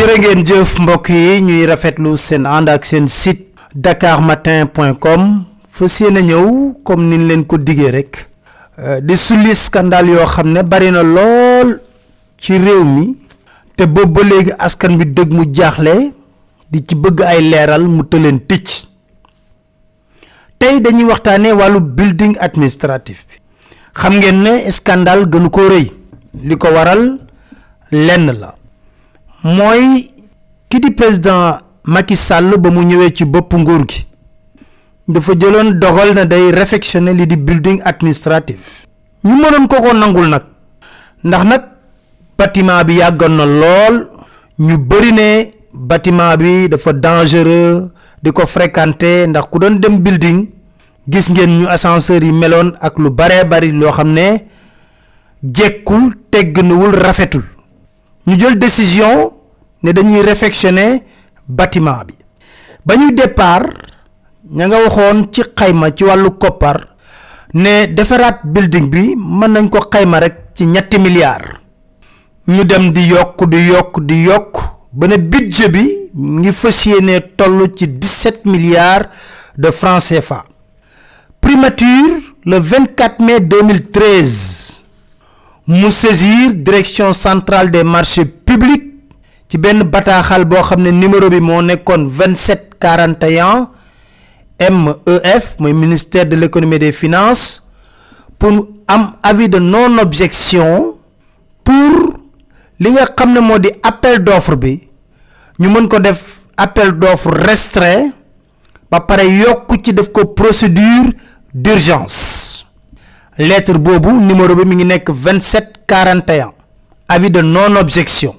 jërë ngeen jëf mbokk yi ñuy rafetlu seen ànd ak seen site dakarmatin.com fas yéene ñëw comme niñ leen ko diggee rek di sulli scandale yoo xam ne bari na lool ci réew mi te boobu ba léegi askan bi dëgg mu jaaxle di ci bëgg ay leeral mu tëleen ticc tey dañuy waxtaanee wàllu building administratif bi. Xam ngeen ne scandale gënu ko rëy. Li waral lenn la mooy ki di président Macky Sall ba mu ñëwee ci bopp nguur gi. dafa jëloon dogal na day réfectionner li di building administratif. ñu mënoon ko ko nangul nag. ndax nag bâtiment bi yàggoon na lool. ñu bëri ne bâtiment bi dafa dangereux. di ko fréquenter ndax ku doon dem building. gis ngeen ñu ascenseur yi meloon ak lu baree bari loo xam ne. jekkul tegginuwul rafetul. Ñu jël décision ne dañuy réfectionner bâtiment bi. Ba départ ña nga waxoon ci xayma ci wàllu koppar ne defaraat building bi mën ko xayma rek ci milliards. Ñu dem di yokk di yokk di yokk ba budget bi ngi fas yéene toll ci 17 milliards de francs CFA. Primature le 24 mai 2013 mu saisir direction centrale des marchés publics ci benn bataaxal numéro bi moo nekkoon 27 41 MEF ministère de l'économie et des finances pour am avis de non objection pour li nga xam ne moo di appel d'offre bi appel d'offre restreint ba pare ci procédure d'urgence lettre boobu numéro bi mi ngi nekk 27 41 avis de non objection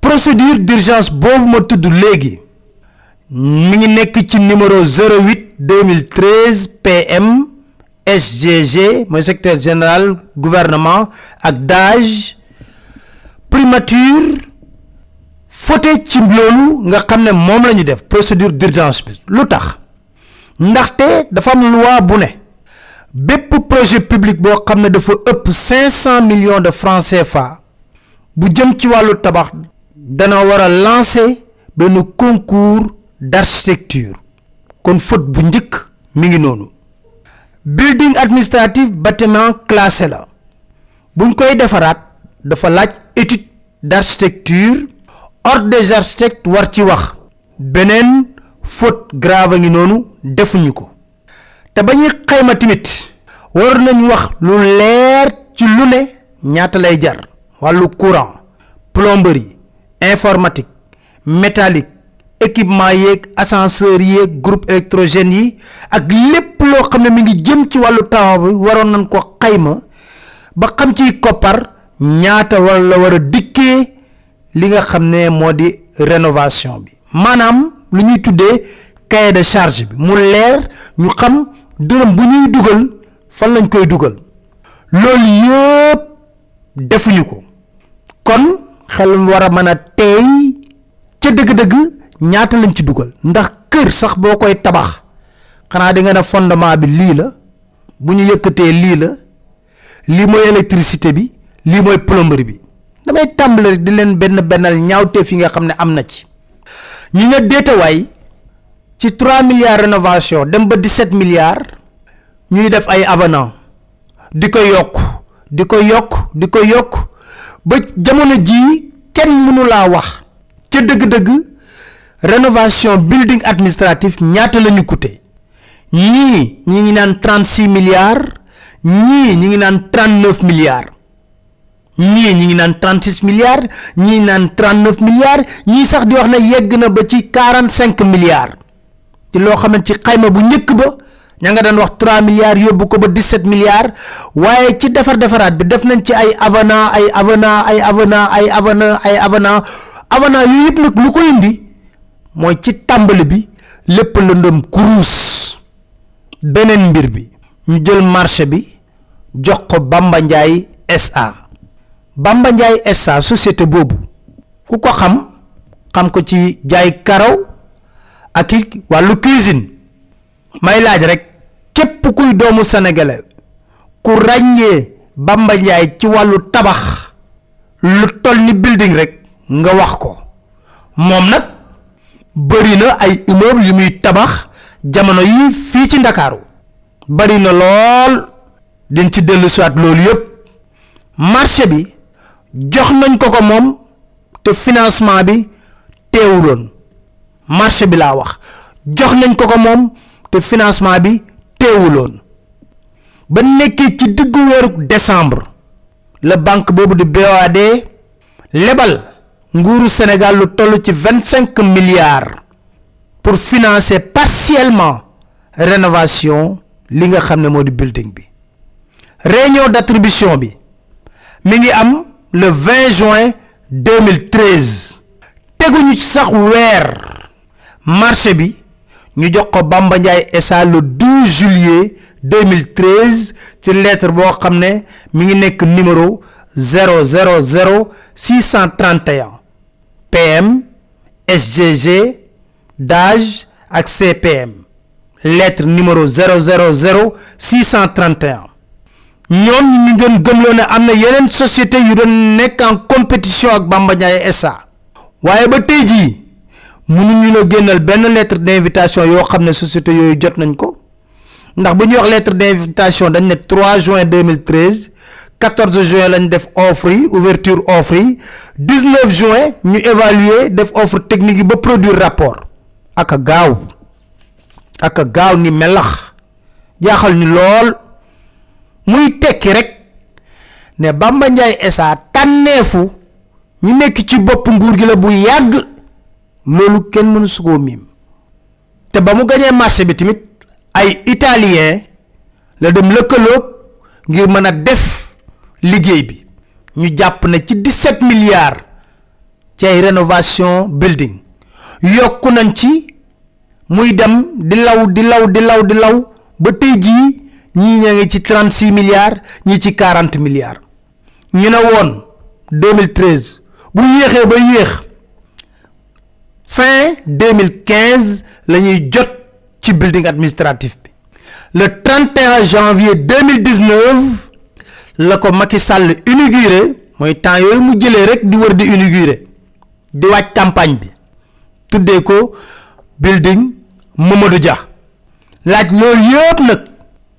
procédure d'urgence boobu ma tudd léegi mi ngi ci numéro 08 2013 PM SGG mooy secrétaire général gouvernement ak DAGE primature fauté ci loolu nga xam ne def procédure d'urgence bi. Lu tax? Ndaxte dafa am loi bu ne bépp projet public boo xam ne dafa ëpp 500 millions de francs CFA bu jëm ci wàllu tabax dana war a lancer benn concours d'architecture. kon faute bu njëkk mi ngi noonu. Building administratif bâtiment classé la. Buñ koy defaraat dafa laaj étude d'architecture. Ordre des architectes war ci wax. Beneen faute grave ngi noonu defuñu ko te ba ñuy xayma tamit war nañ wax lu leer ci lu ne ñaata lay jar. Wàllu courant plomberie informatique métallique équipement yeeg ascenseur yeeg groupe électrogène yi ak lépp loo xam ne mi ngi jëm ci wàllu tabax bi waroon nañ ko xayma ba xam ciy koppar ñaata wala war a dikkee li nga xam ne moo di rénovation bi. Maanaam lu ñuy tuddee cahier de charge bi. Mu leer ñu xam dërëm bu ñuy dugal fan lañ koy dugal? Loolu yëpp defuñu ko. Kon xel war a mën a teey ca dëgg-dëgg ñaata lañ ci dugal. Ndax kër sax boo koy tabax xanaa di nga fondement bi lii la bu ñu yëkkatee lii la lii mooy électricité bi lii mooy plomberie bi. Damay tàmbali di leen benn bennal ñaawteef yi nga xam ne am na ci. Ñu ne déetawaay ci 3 milliards rénovation dem ba 17 milliards ñuy def ay avenant di ko yokk di ko yokk di ko yokk ba jamono jii kenn mënu laa wax ca dëgg-dëgg rénovation building administratif ñaata la ñu coûté. ñii ñi ngi naan 36 milliards ñii ñi ngi naan 39 milliards ñii ñi ngi naan 36 milliards ñii naan 39 milliards ñii sax di wax ne yegg na ba ci 45 milliards. Ci loo xam ne ci xayma bu njëkk ba ña nga daan wax 3 milliards yóbbu ko ba 17 milliards waaye ci defar defaraat bi def nañ ci ay avenant ay avenant ay avenant ay avenant ay avenant avenant yooyu yëpp nag lu ko indi mooy ci tàmbali bi lépp lëndëm kuruus beneen mbir bi ñu jël marché bi jox ko Bamba Ndiaye SA Bamba SA société boobu ku ko xam xam ko ci jaay karaw ak i wàllu cuisine. May laaj rek képp kuy doomu sénégalais ku ràññee Bamba ci wàllu tabax lu toll ni building rek nga wax ko. Moom nag bëri na ay immeuble yu muy tabax jamono yi fii ci ndakaaru. Bari na lool. Din ci dellusiwaat loolu yëpp marché bi jox nañ ko ko moom te financement bi teewuloon. Marché bi laa wax. jox nañ ko ko moom te financement bi teewuloon. ba nekkee ci diggu décembre la banque boobu di BOAD lebal nguuru Sénégal lu toll ci vingt cinq milliards pour financer partiellement rénovation li nga xam ne moo di building bi. réunion d'attribution bi mi ngi am le 20 juin 2013 teguñu ci sax weer marché bi ñu jox ko le 12 juillet 2013 ci lettre boo xam mi ngi numéro 000 631 PM SGG DAGE ak CPM lettre numéro 000 631 ñoom ñi ñu doon gëmloo ne société yu doon nekk en compétition ak Bamba Ndiaye SA waaye ba mënuñu la génnal benn lettre d'invitation yoo xam ne société yooyu jot nañ ko. ndax bu ñuy wax lettre d'invitation dañ ne 3 juin 2013 14 juin lañ def offre ouverture offre yi 19 juin ñu évaluer def offre technique yi ba produire rapport. ak a gaaw ak a gaaw ni melax jaaxal ni lool. muy tekki rek ne Bamba Ndiaye SA tànneefu ñu nekk ci bopp nguur gi la bu yàgg loolu kenn mënu su koo miim. te ba mu gañee marché bi tamit ay italien la dem lëkkaloog ngir mën a def liggéey bi. ñu jàpp ne ci 17 milliards ci ay rénovation building. yokku nañ ci muy dem di law di law di law di law ba tey jii ñii ña ngi ci 36 milliards ñii ci 40 milliards. ñu ne woon 2013 bu yéexee ba yéex fin 2015 la ñuy jot ci building administratif bi. Le 31 janvier 2019 la ko Macky Sall inauguré mooy temps yooyu mu jëlee rek di wër di inauguré di wàcc campagne bi tuddee ko building Mamadou Dia. Laaj loolu yëpp nag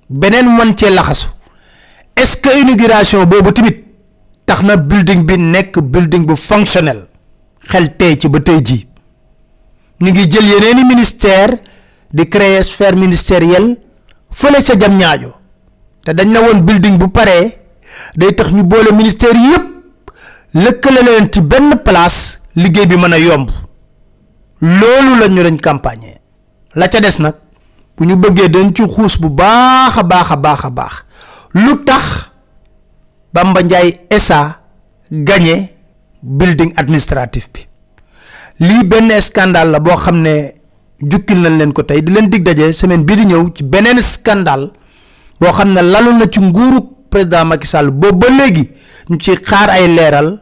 beneen man cee laxasu. Est-ce que inauguration boobu tamit tax na building bi nekk building bu fonctionnel? Xel tey ci ba tey jii ñu ngi jël yeneeni ministère di créer sphère ministérielle fële sa jam ñaajo te dañ na woon building bu paree day tax ñu boole ministère yépp lëkkale leen ci benn place liggéey bi mën a yomb. Loolu la ñu dañ campagne. La ca des nag bu ñu bëggee dañ ci xuus bu baax a baax a baax a baax. Lu tax Bamba Ndiaye SA gagné building administratif bi lii benn scandale la boo xam ne jukkil nañ leen ko tey di leen dig daje semaine bii di ñëw ci beneen scandale boo xam ne lalu na ci nguuru président Macky sàll boobu ba léegi ñu ci xaar ay leeral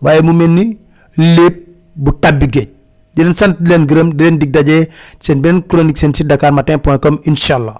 waaye mu mel ni lépp bu tabbi géej di leen sant leen gërëm di leen dig daje seen beneen chronique seen site dakarmatin.com incha allah.